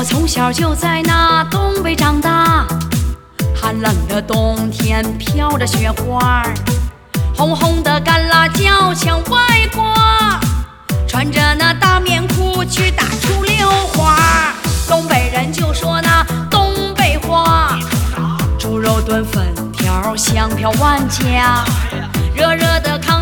我从小就在那东北长大，寒冷的冬天飘着雪花，红红的干辣椒墙外挂，穿着那大棉裤去打出溜花。东北人就说那东北话，猪肉炖粉条香飘万家，热热的炕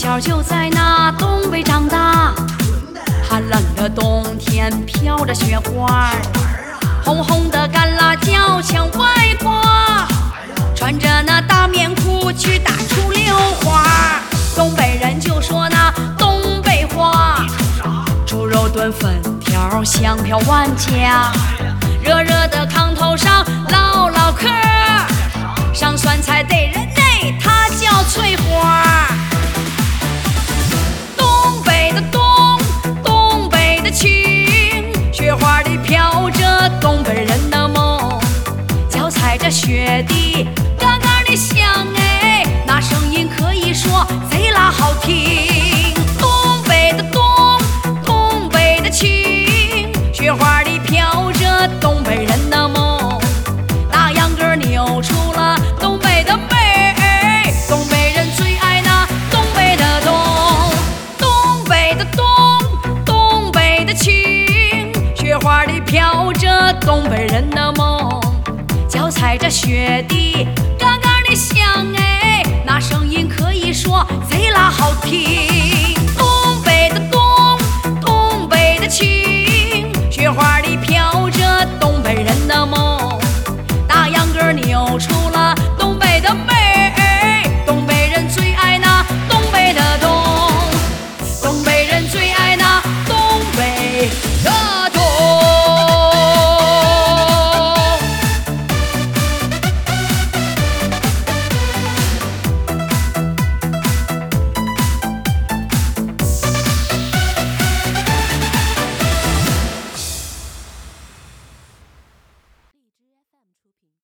小就在那东北长大，寒冷的冬天飘着雪花，红红的干辣椒墙外挂，穿着那大棉裤去打出溜花。东北人就说那东北话，猪肉炖粉条香飘万家，热热的炕头上唠唠嗑，上酸菜得人情，雪花里飘着东北人的梦，脚踩着雪地，嘎嘎的响哎，那声音可以说贼拉好听。飘着东北人的梦，脚踩着雪地，嘎嘎的响哎，那声音可以说贼拉好听。